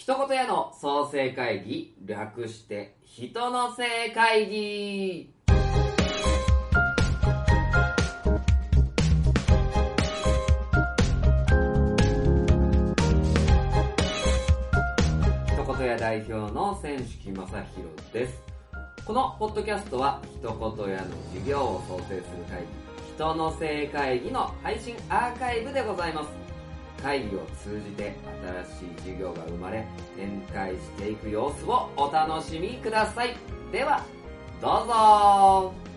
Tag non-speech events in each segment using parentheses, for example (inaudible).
一言屋の創生会議略して人の生会議。一言屋代表の千式正弘です。このポッドキャストは一言屋の事業を創生する会議人の生会議の配信アーカイブでございます。会議を通じて新しい授業が生まれ展開していく様子をお楽しみください。ではどうぞ。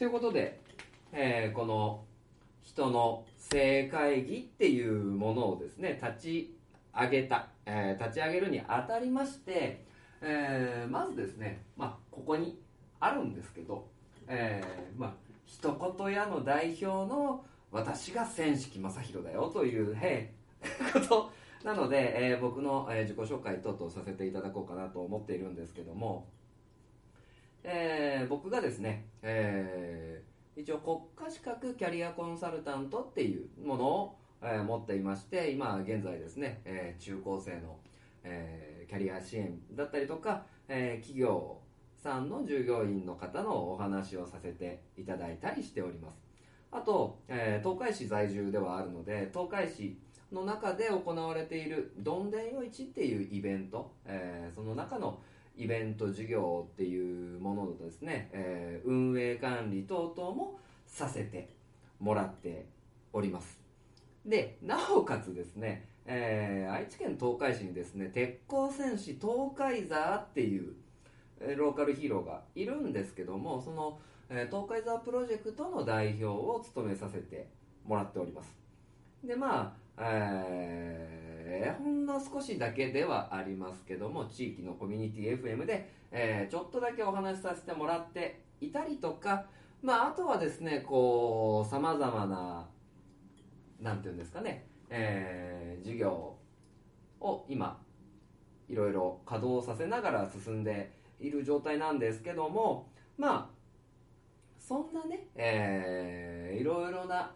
ということで、えーこの人の性会議っていうものをですね立ち上げた、えー立ち上げるにあたりまして、えーまずですね、まあ、ここにあるんですけど、えーまあ一言屋の代表の私が千式正弘だよという、へい (laughs) ことなので、えー僕の、え自己紹介等々させていただこうかなと思っているんですけども、えー僕がですね、えー一応国家資格キャリアコンサルタントっていうものを、えー持っていまして今現在ですね、えー中高生の、えーキャリア支援だったりとか、えー企業さんの従業員の方のお話をさせていただいたりしております。あと、えー東海市在住ではあるので東海市の中で行われているどんでんよ市っていうイベント、えーその中のイベント事業っていうもののですね、えー運営管理等々もさせてもらっております。でなおかつですね、えー愛知県東海市にですね鉄鋼戦士東海座っていう、ローカルヒーローがいるんですけどもその、え東海座プロジェクトの代表を務めさせてもらっております。でまあ、えーほんの少しだけではありますけども地域のコミュニティ FM で、えーちょっとだけお話しさせてもらっていたりとか、まあ、あとはですねこうさまざまななんていうんですかね、えー事業を今いろいろ稼働させながら進んでいる状態なんですけどもまあそんなね、えーいろいろな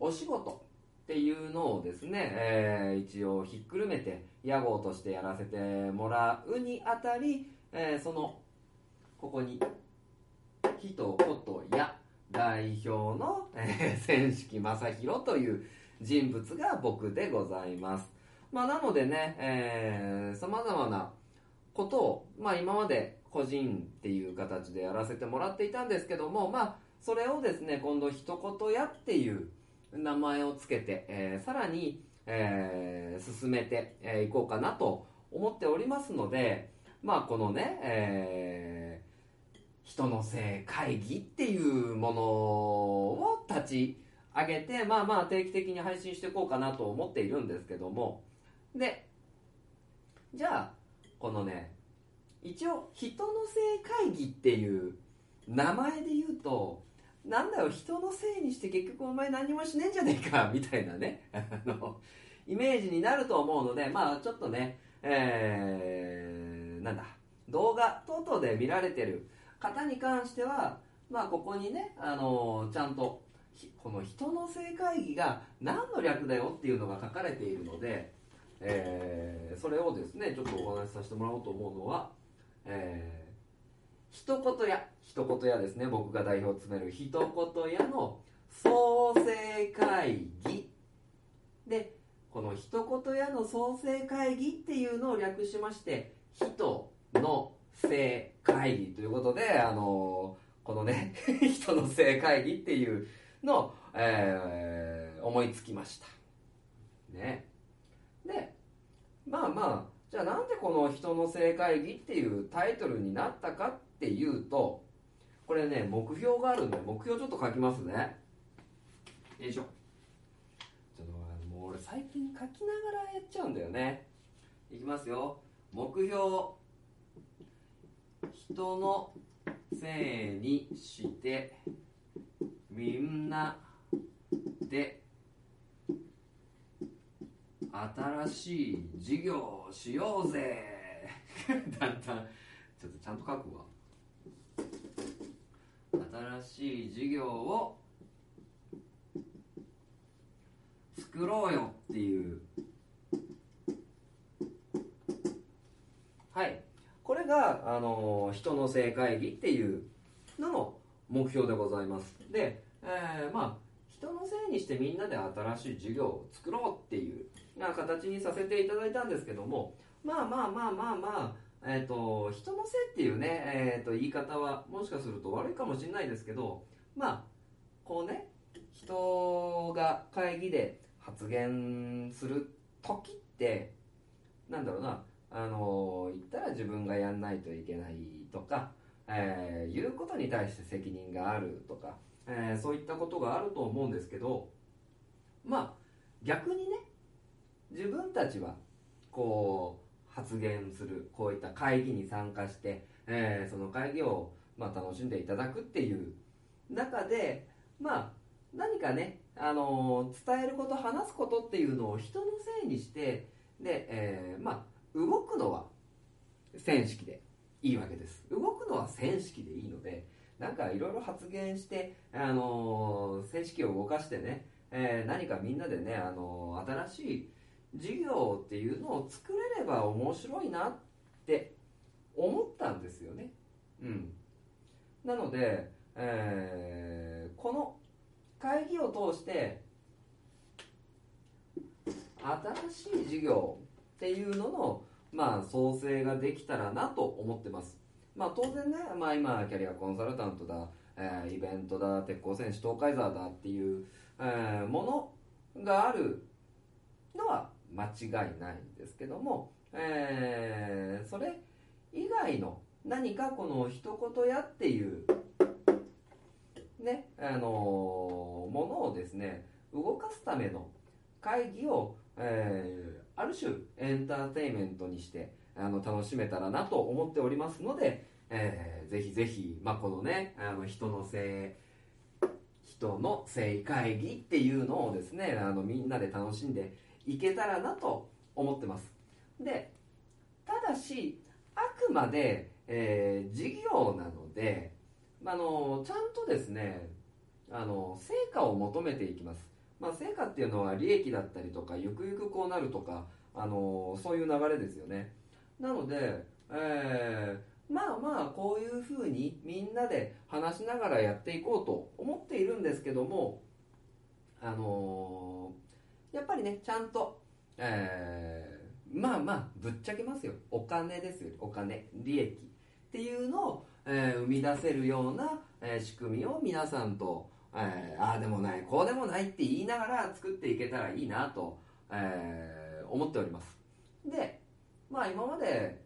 お仕事っていうのをですね、えー一応ひっくるめて屋号としてやらせてもらうにあたり、えーそのここに人ことや代表の、えー、千式正弘という人物が僕でございます、まあ、なのでねさまざまなことを、まあ、今まで個人っていう形でやらせてもらっていたんですけども、まあ、それをですね今度一言屋っていう名前をつけて、えーさらに、えー進めてい、えーこうかなと思っておりますのでまあこのね、えー人の性会議っていうものを立ち上げてまあまあ定期的に配信していこうかなと思っているんですけども。でじゃあこのね一応人の性会議っていう名前で言うとなんだよ人のせいにして結局お前何もしねえんじゃねえか (laughs) みたいなね。あのイメージになると思うのでまあちょっとねえーなんだ動画等々で見られてる方に関してはまあここにねあのちゃんとこの人の性会議が何の略だよっていうのが書かれているので、えーそれをですねちょっとお話しさせてもらおうと思うのは、えー一言屋一言屋ですね。僕が代表を務める一言屋の創生会議。でこの一言屋の創生会議っていうのを略しまして人の性会議ということであのこのね (laughs) 人の性会議っていうのを、えー思いつきました。ね。でまあまあじゃあなんでこの人の性会議っていうタイトルになったかってっていうとこれね目標があるんで目標ちょっと書きますね。よいしょ。ちょっともう俺最近書きながらやっちゃうんだよね。いきますよ。目標人のせいにしてみんなで新しい事業をしようぜ。(laughs) だんだん。ちょっとちゃんと書くわ。新しい事業を作ろうよっていう。はい。これが、あの人の性会議っていうのの目標でございます。で、えー、まあ人のせいにしてみんなで新しい事業を作ろうっていうな形にさせていただいたんですけどもまあまあまあまあまあえーと、人のせいっていうね、えーと、言い方はもしかすると悪いかもしれないですけどまあこうね人が会議で発言する時ってなんだろうなあの言ったら自分がやんないといけないとか、えー、言うことに対して責任があるとか、えー、そういったことがあると思うんですけどまあ逆にね自分たちはこう発言するこういった会議に参加して、えー、その会議を、まあ、楽しんでいただくっていう。中でまあ何かね、あの伝えること話すことっていうのを人のせいにしてで、えー、まあ動くのは線式でいいわけです。動くのは線式でいいのでなんかいろいろ発言して、あのー、線式を動かしてね、えー、何かみんなでね、あのー、新しい事業っていうのを作れれば面白いなって思ったんですよね。うん、なので、えー、この会議を通して新しい事業っていうのの、まあ、創生ができたらなと思ってます。まあ、当然ね、まあ、今キャリアコンサルタントだ、えー、イベントだ鉄鋼戦士東海沢だっていう、えー、ものがあるのは間違いないんですけども、えー、それ以外の何かこの一言やっていうねあのー、ものをですね動かすための会議を、えー、ある種エンターテインメントにしてあの楽しめたらなと思っておりますので、えー、ぜひぜひ、まあ、このねあの人の性人の性会議っていうのをですねあのみんなで楽しんでいけたらなと思ってます。でただしあくまで、えー、事業なので、まあのちゃんとですねあの成果を求めていきます。まあ、成果っていうのは利益だったりとかゆくゆくこうなるとか、あの、そういう流れですよね。なので、えー、まあまあこういうふうにみんなで話しながらやっていこうと思っているんですけどもあのー、やっぱりねちゃんと、えー、まあまあぶっちゃけますよ。お金ですよ。お金。利益。っていうのを、えー、生み出せるような、えー、仕組みを皆さんとえー、ああでもないこうでもないって言いながら作っていけたらいいなと、えー、思っております。でまあ今まで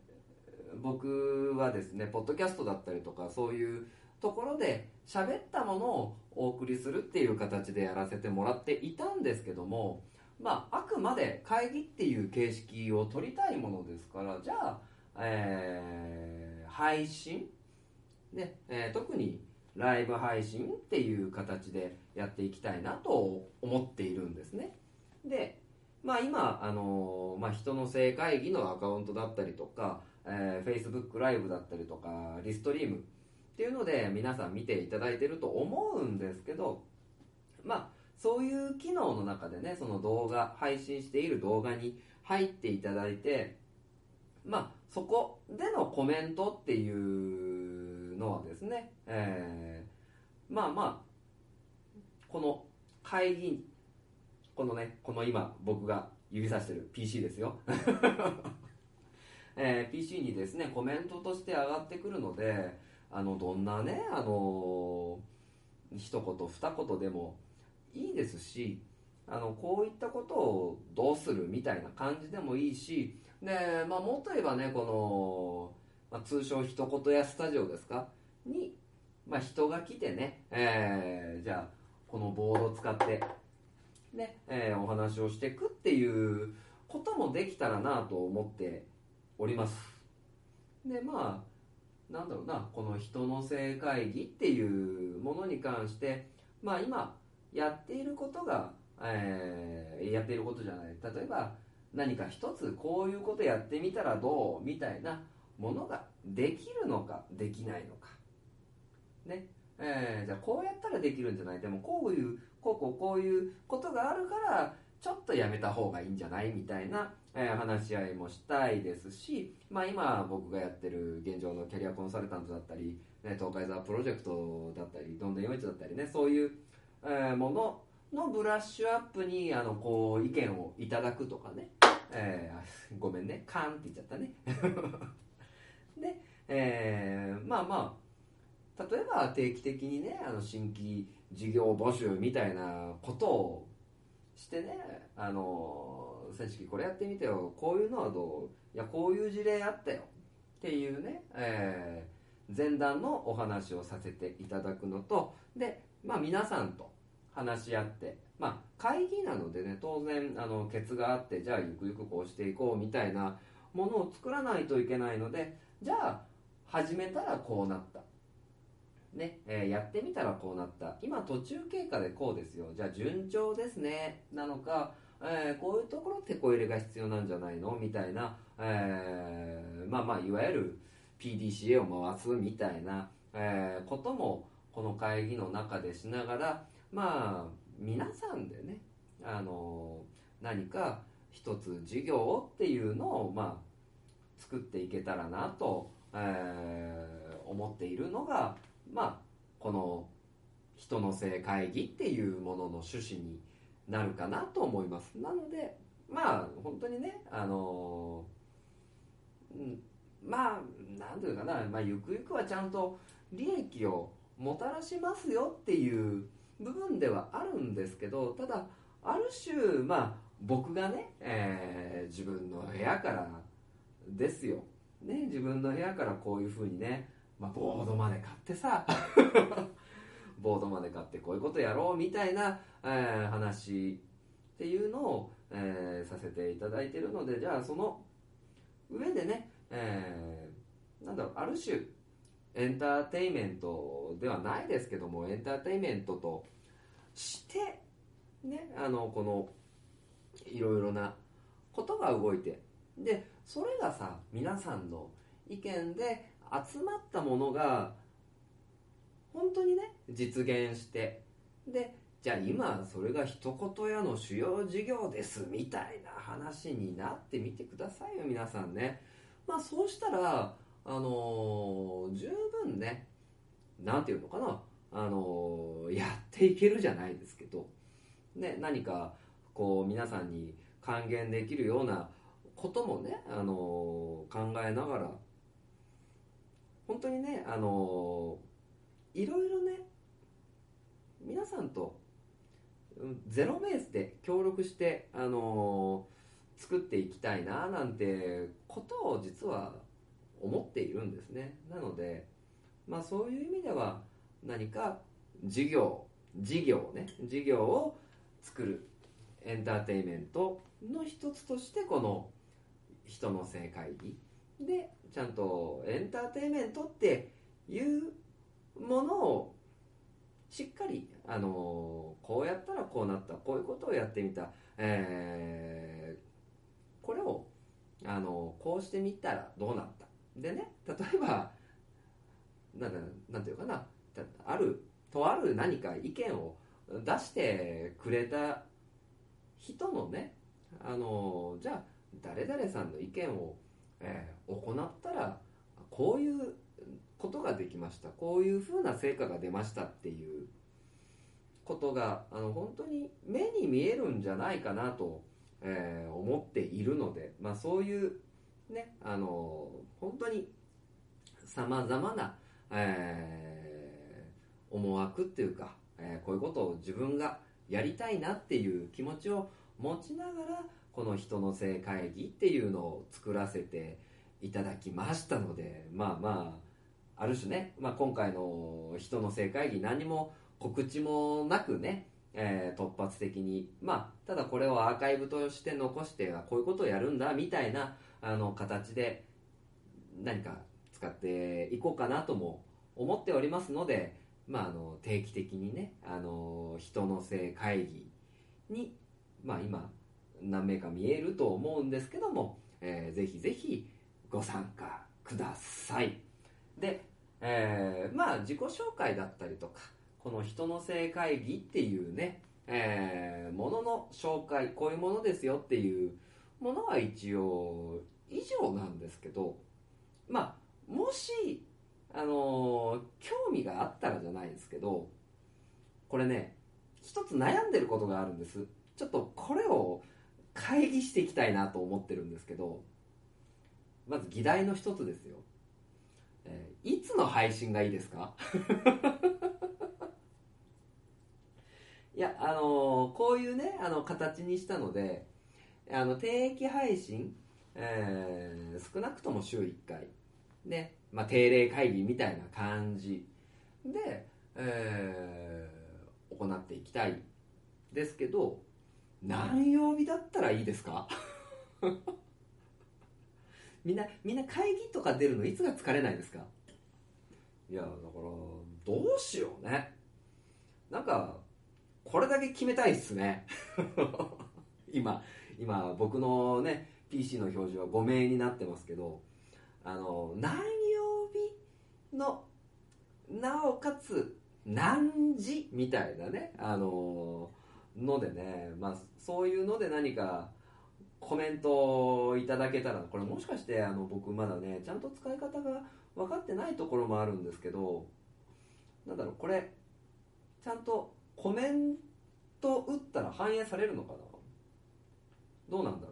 僕はですねポッドキャストだったりとかそういうところで喋ったものをお送りするっていう形でやらせてもらっていたんですけどもまああくまで会議っていう形式を取りたいものですからじゃあ、えー、配信ね、えー、特にライブ配信っていう形でやっていきたいなと思っているんですね。でまあ今、あのまあ、人の性会議のアカウントだったりとか、えー、Facebook ライブだったりとかリストリームっていうので皆さん見ていただいてると思うんですけどまあそういう機能の中でねその動画配信している動画に入っていただいてまあそこでのコメントっていうのはですね、えー、まあまあこの会議このねこの今僕が指さしてる PC ですよ、(laughs) えー、PC にですねコメントとして上がってくるのであのどんなねあの一言二言でもいいですしあのこういったことをどうするみたいな感じでもいいしで、まあ、もっと言えばねこのまあ、通称一言やスタジオですか？にまあ、人が来てね、えーじゃあこのボードを使って、ねえーお話をしていくっていうこともできたらなと思っております。でまあなんだろうなこの人の性会議っていうものに関してまあ今やっていることが、えーやっていることじゃない。例えば何か一つこういうことやってみたらどうみたいなものができるのかできないのか。ね。えーじゃあこうやったらできるんじゃない。でもこういうこうこうこういうことがあるからちょっとやめた方がいいんじゃないみたいな、えー話し合いもしたいですし、まあ、今僕がやってる現状のキャリアコンサルタントだったり、ね、東海沢プロジェクトだったりどんどん41だったりねそういう、えもののブラッシュアップにあのこう意見をいただくとかね、えーごめんね。カーンって言っちゃったね。(laughs) で、えーまあまあ例えば定期的にねあの新規事業募集みたいなことをしてねあの選手これやってみてよ。こういうのはどう？いやこういう事例あったよ。っていうね、えー前段のお話をさせていただくのと。で、まあ、皆さんと話し合って、まあ、会議なのでね当然あのケツがあってじゃあゆくゆくこうしていこうみたいなものを作らないといけないのでじゃあ始めたらこうなった。ねえーやってみたらこうなった。今途中経過でこうですよ。じゃあ順調ですね。なのか、えーこういうところ手こ入れが必要なんじゃないの？みたいな、えーまあまあいわゆる PDCA を回すみたいな、えこともこの会議の中でしながらまあ皆さんでねあの何か一つ事業っていうのをまあ作っていけたらなと、えー思っているのがまあこの人の性会議っていうものの趣旨になるかなと思います。なのでまあ本当にねあのうんまあなんていうかな、まあ、ゆくゆくはちゃんと利益をもたらしますよっていう部分ではあるんですけどただある種まあ僕がね、えー自分の部屋からですよ、ね、自分の部屋からこういうふうにね、まあ、ボードまで買ってさ (laughs) ボードまで買ってこういうことやろうみたいな、えー話っていうのを、えーさせていただいてるのでじゃあその上でね、えーなんだろうある種エンターテインメントではないですけどもエンターテインメントとしてねあのこのいろいろなことが動いてでそれがさ皆さんの意見で集まったものが本当にね実現してでじゃあ今それが一言屋の主要事業ですみたいな話になってみてくださいよ皆さんね。まあそうしたらあのー十分ねなんていうのかな。あのーやっていけるじゃないですけど。ね何かこう皆さんに還元できるようなこともね、あのー考えながら。本当にね、あのいろいろね皆さんとゼロベースで協力して、あの作っていきたいななんてことを実は思っているんですね。なので、まあ、そういう意味では何か事業事業ね事業を作るエンターテインメントの一つとしてこの人の性会議でちゃんとエンターテインメントっていうものをしっかり、あのこうやったらこうなったこういうことをやってみた、えーこれを、あのこうしてみたらどうなった。でね例えばなんだなんていうかなあるとある何か意見を出してくれた人のねあのじゃあ誰々さんの意見を、えー行ったらこういうことができましたこういうふうな成果が出ましたっていうことがあの本当に目に見えるんじゃないかなと、えー思っているので、まあ、そういうねあの本当にさまざまな、えー思惑っていうか、えーこういうことを自分がやりたいなっていう気持ちを持ちながらこの人の性会議っていうのを作らせていただきましたのでまあまあある種ね、まあ、今回の人の正会議何も告知もなくね、えー突発的にまあただこれをアーカイブとして残してあこういうことをやるんだみたいなあの形で何か使っていこうかなとも思っておりますので、まあ、あの定期的にねあの人の性会議に、まあ、今何名か見えると思うんですけども、えーぜひぜひご参加ください。で、えーまあ自己紹介だったりとかこの人の性会議っていうね、えーものの紹介こういうものですよっていうものは一応以上なんですけどまあもしあのー興味があったらじゃないですけどこれね一つ悩んでることがあるんです。ちょっとこれを会議していきたいなと思ってるんですけどまず議題の一つですよ、えーいつの配信がいいですか？(laughs) いやあのーこういうねあの形にしたのであの定期配信、えー少なくとも週1回。ね、まあ、定例会議みたいな感じ。で、えー行っていきたい。ですけど何曜日だったらいいですか？(laughs) みんなみんな会議とか出るのいつが疲れないですか？いやだからどうしようね。なんかこれだけ決めたいっすね。(laughs) 今今僕のね PC の表示は5名になってますけどあの何曜日のなおかつ何時みたいなねあののでね、まあ、そういうので何かコメントをいただけたらこれもしかしてあの僕まだねちゃんと使い方が分かってないところもあるんですけどなんだろうこれちゃんとコメント打ったら反映されるのかな？どうなんだろう？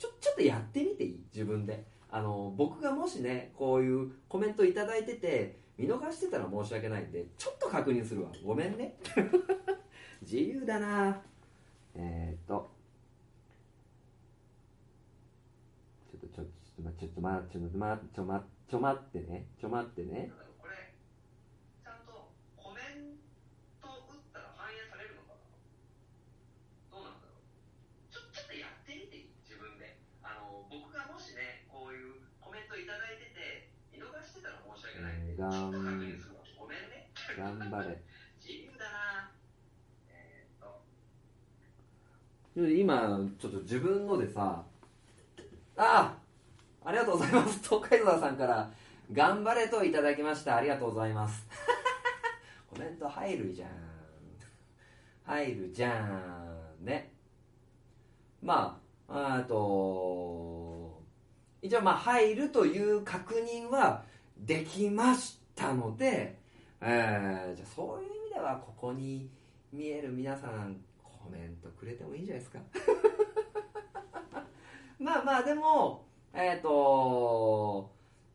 ちょちょっとやってみていい？自分で。あの僕がもしねこういうコメントいただいてて見逃してたら申し訳ないんでちょっと確認するわ。ごめんね。(laughs) 自由だな。えー、っと。ちょっとちょちょっと待ちょっと待ちょっと待ちょ待ちょ待ってね。ちょ待ってねこれちゃんとコメント打ったら反映されるのかなどうなんだろうちょちょっとやってみていい自分であの僕がもしねこういうコメントいただいてて見逃してたら申し訳ないんで、えーがん頑張れ。今ちょっと自分のでさああありがとうございます。(laughs) 東海道さんから頑張れといただきました。ありがとうございます。(laughs) コメント入るじゃん。入るじゃんね。まああと一応まあ入るという確認はできましたので、えーじゃあそういう意味ではここに見える皆さんコメントくれてもいいんじゃないですか？(laughs) まあまあでもえっ、と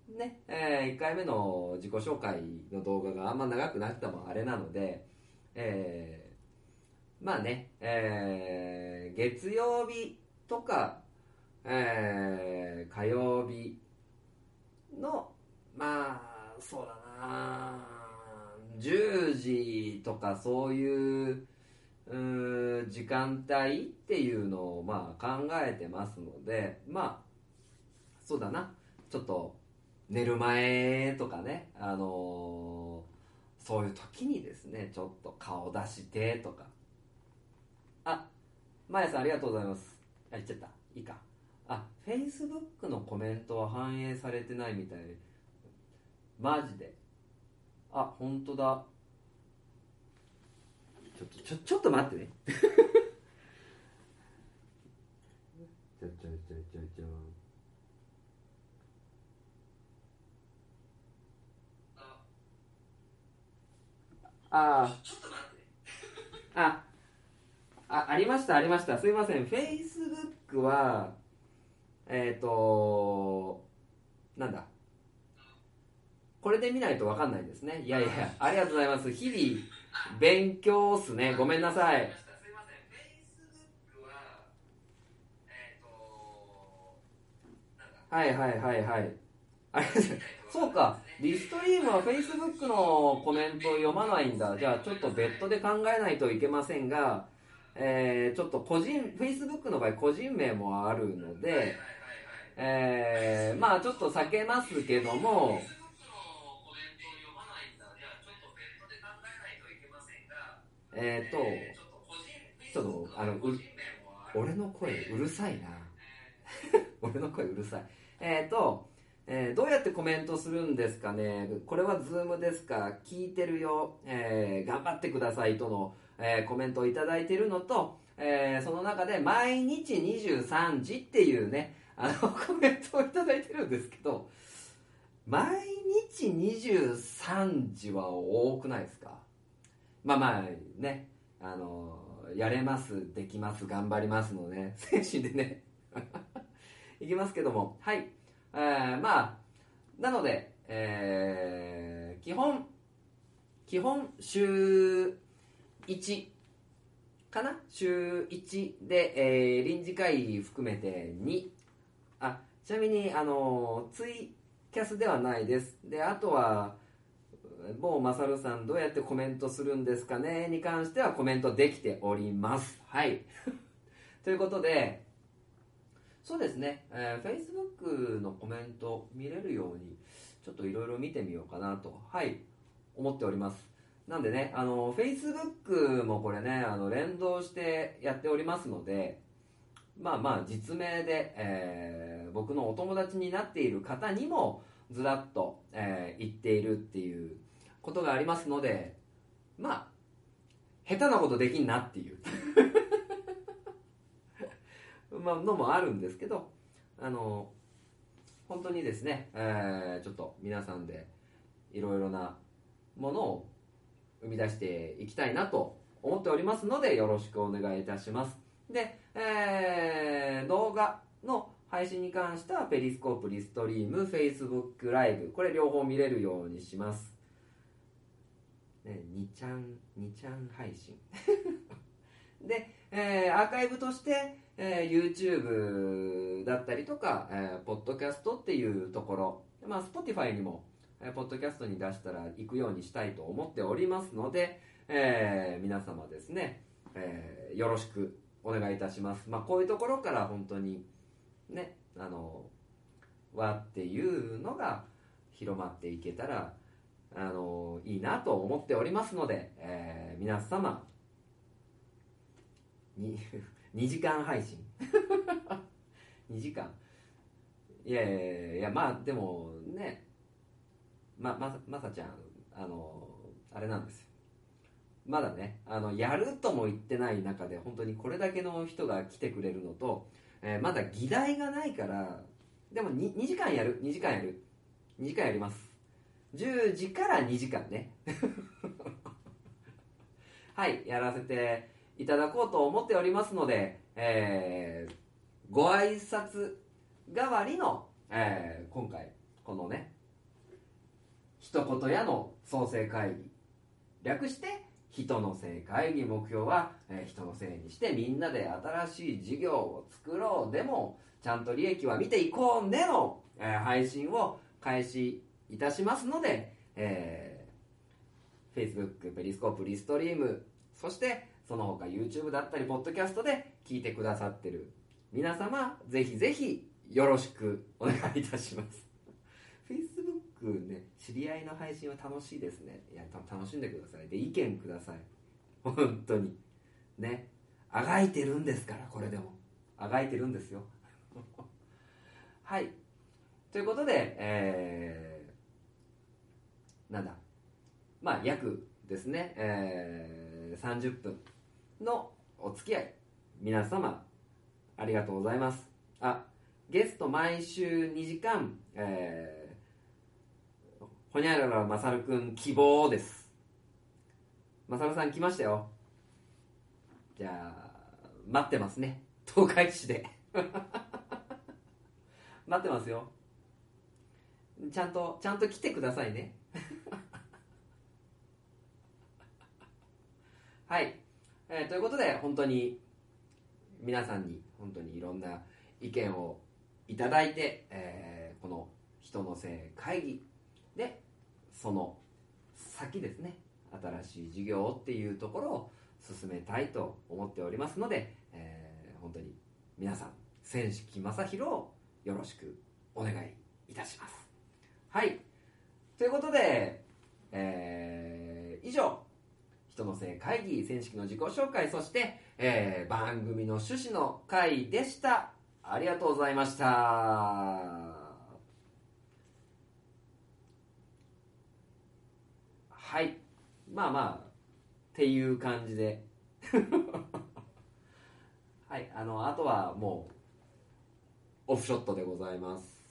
ねえ1回目の自己紹介の動画があんま長くなくてもあれなので、えーまあね、えー月曜日とか、えー火曜日のまあそうだな。10時とかそういううー時間帯っていうのをまあ考えてますのでまあそうだな。ちょっと寝る前とかねあのーそういう時にですねちょっと顔出してとか。あまやさんありがとうございます。あ言っちゃった。いいか。あフェイスブックのコメントは反映されてないみたいで。マジで。あ本当だ。ちょっとちょちょっと待ってね。(laughs) ちょちょちょちょちょ。あ。あ。あ。あありましたありました。すいません。フェイスブックはえっ、となんだ？これで見ないと分かんないですね。いやいやありがとうございます。日々勉強っすね。ごめんなさい。はい。はいはいはいあれそうか。リストリームは Facebook のコメントを読まないんだ。じゃあちょっと別途で考えないといけませんが、えー、ちょっと個人 Facebook の場合個人名もあるので、えー、まあちょっと避けますけどもえっ、とちょっとあのう俺の声うるさいな。(laughs) 俺の声うるさい。えっ、とえー、どうやってコメントするんですかね。これはズームですか。聞いてるよ、えー、頑張ってくださいとの、えー、コメントをいただいてるのと、えその中で毎日23時っていうね、あの (laughs) コメントをいただいてるんですけど、毎日23時は多くないですか？まあまあね、あのやれます、できます、頑張りますのね、(laughs) 精神でね、(laughs) いきますけども、はい。えー、まあ、なので、えー、基本、基本週1かな？週1で、えー、臨時会含めて2。あ、ちなみに、あの、ツイキャスではないです。で、あとは、某マサルさんどうやってコメントするんですかね？に関してはコメントできております。はい。(laughs) ということで、そうですね、えー、Facebook のコメント見れるように、ちょっといろいろ見てみようかなと、はい、思っております。なんでね、あの、Facebook もこれね、あの、連動してやっておりますので、まあまあ、実名で、えー、僕のお友達になっている方にも、ずらっと、えー、言っているっていうことがありますので、まあ、下手なことできんなっていう (laughs) まあ、のもあるんですけど、あの、本当にですね、えー、ちょっと皆さんでいろいろなものを生み出していきたいなと思っておりますので、よろしくお願いいたします。で、えー、動画の配信に関しては、ペリスコープ、リストリーム、Facebook ライブ、これ両方見れるようにします。ね、2ちゃん、2ちゃん配信。(laughs) で、えー、アーカイブとして、えー、YouTube だったりとか、えー、ポッドキャストっていうところ、まあ、Spotify にも、えー、ポッドキャストに出したら行くようにしたいと思っておりますので、えー、皆様ですね、えー、よろしくお願いいたします。まあ、こういうところから本当に、ね、あの、和っていうのが広まっていけたら、あの、いいなと思っておりますので、えー、皆様、に (laughs) 2時間配信。(laughs) 2時間。いやいやいやまあでもねままさまさちゃんあのあれなんですよ。まだねあのやるとも言ってない中で本当にこれだけの人が来てくれるのと、えー、まだ議題がないからでも 2, 2時間やる2時間やる。2時間やります。10時から2時間ね。(laughs) はいやらせていただこうと思っておりますので、えー、ご挨拶代わりの、えー、今回このね一言やの創生会議。略して人のせい会議目標は、えー、人のせいにしてみんなで新しい事業を作ろうでもちゃんと利益は見ていこうねの、えー、配信を開始いたしますので、えー、Facebook、ペリスコープ、リストリームそしてその他 YouTube だったり、ポッドキャストで聞いてくださってる皆様、ぜひぜひよろしくお願いいたします。Facebook ね、知り合いの配信は楽しいですね。いや、楽しんでください。で、意見ください。本当に。ね。あがいてるんですから、これでも。あがいてるんですよ。はい。ということで、えー、なんだ。まあ、約ですね、えー、30分のお付き合い。皆様ありがとうございます。あゲスト毎週2時間えー、ほにゃららまさるくん希望です。まさるさん来ましたよ。じゃあ待ってますね。東海市で。(laughs) 待ってますよ。ちゃんとちゃんと来てくださいね。はい。えー、ということで本当に皆さんに本当にいろんな意見をいただいて、えー、この人の性会議でその先ですね新しい事業っていうところを進めたいと思っておりますので、えー本当に皆さん千式正宏をよろしくお願いいたします。はい。ということで、えー以上人の性会議選式の自己紹介そして、えー番組の趣旨の回でした。ありがとうございました。はい。まあまあっていう感じで。(laughs) はい。あのあとはもうオフショットでございます。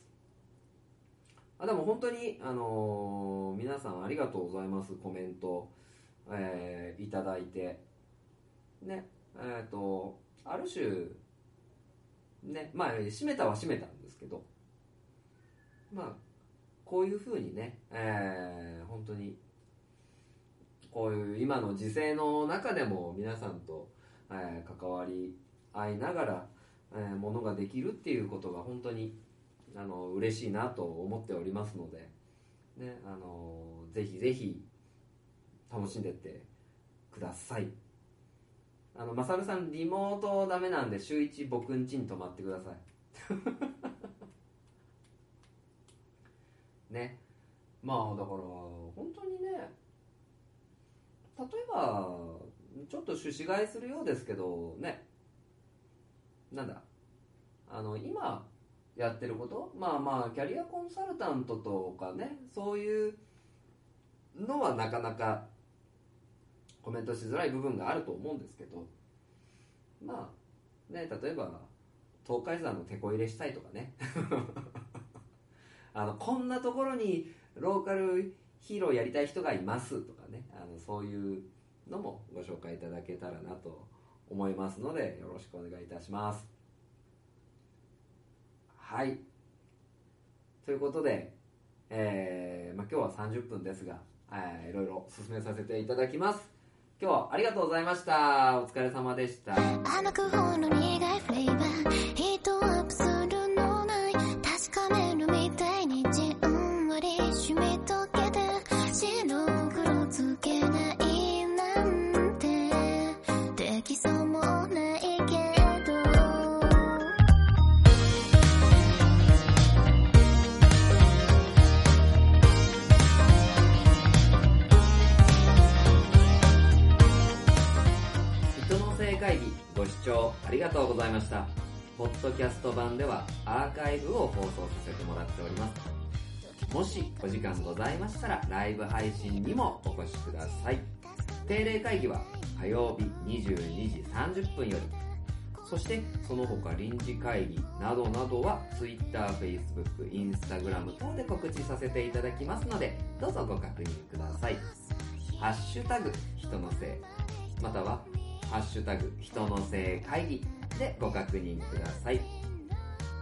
あでも本当に、あのー皆さんありがとうございます。コメント、えーいただいて。ねえっ、とある種ねまあ閉めたは閉めたんですけどまあこういうふうにね、えー本当にこういう今の時勢の中でも皆さんと、えー関わり合いながら、えーものができるっていうことが本当にあの嬉しいなと思っておりますので、ねあのぜひぜひ楽しんでってください。あのマサルさんリモートダメなんで週一僕ん家に泊まってください。(laughs) ね。まあだから本当にね例えばちょっと趣旨替えするようですけどね。なんだ。あの今やってること？まあまあキャリアコンサルタントとかねそういうのはなかなかコメントしづらい部分があると思うんですけどまあね例えば東海山のテこ入れしたいとかね。(laughs) あのこんなところにローカルヒーローやりたい人がいますとかね。あのそういうのもご紹介いただけたらなと思いますのでよろしくお願いいたします。はい。ということで、えーまあ、今日は30分ですが、えーいろいろ進めさせていただきます。今日はありがとうございました。お疲れ様でした。甘くほの苦いフレーバーヒートアップするのない。確かめるみたいにじんわり染みとました。ポッドキャスト版ではアーカイブを放送させてもらっております。もしお時間ございましたらライブ配信にもお越しください。定例会議は火曜日22時30分より。そしてその他臨時会議などなどは Twitter、Facebook、Instagram 等で告知させていただきますのでどうぞご確認ください。ハッシュタグ人のせい。またはハッシュタグ人のせい会議。でご確認ください。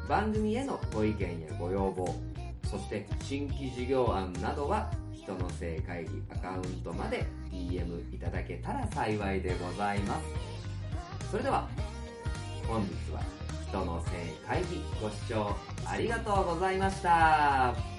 番組へのご意見やご要望そして新規事業案などは人のせい会議アカウントまで DM いただけたら幸いでございます。それでは本日は人のせい会議ご視聴ありがとうございました。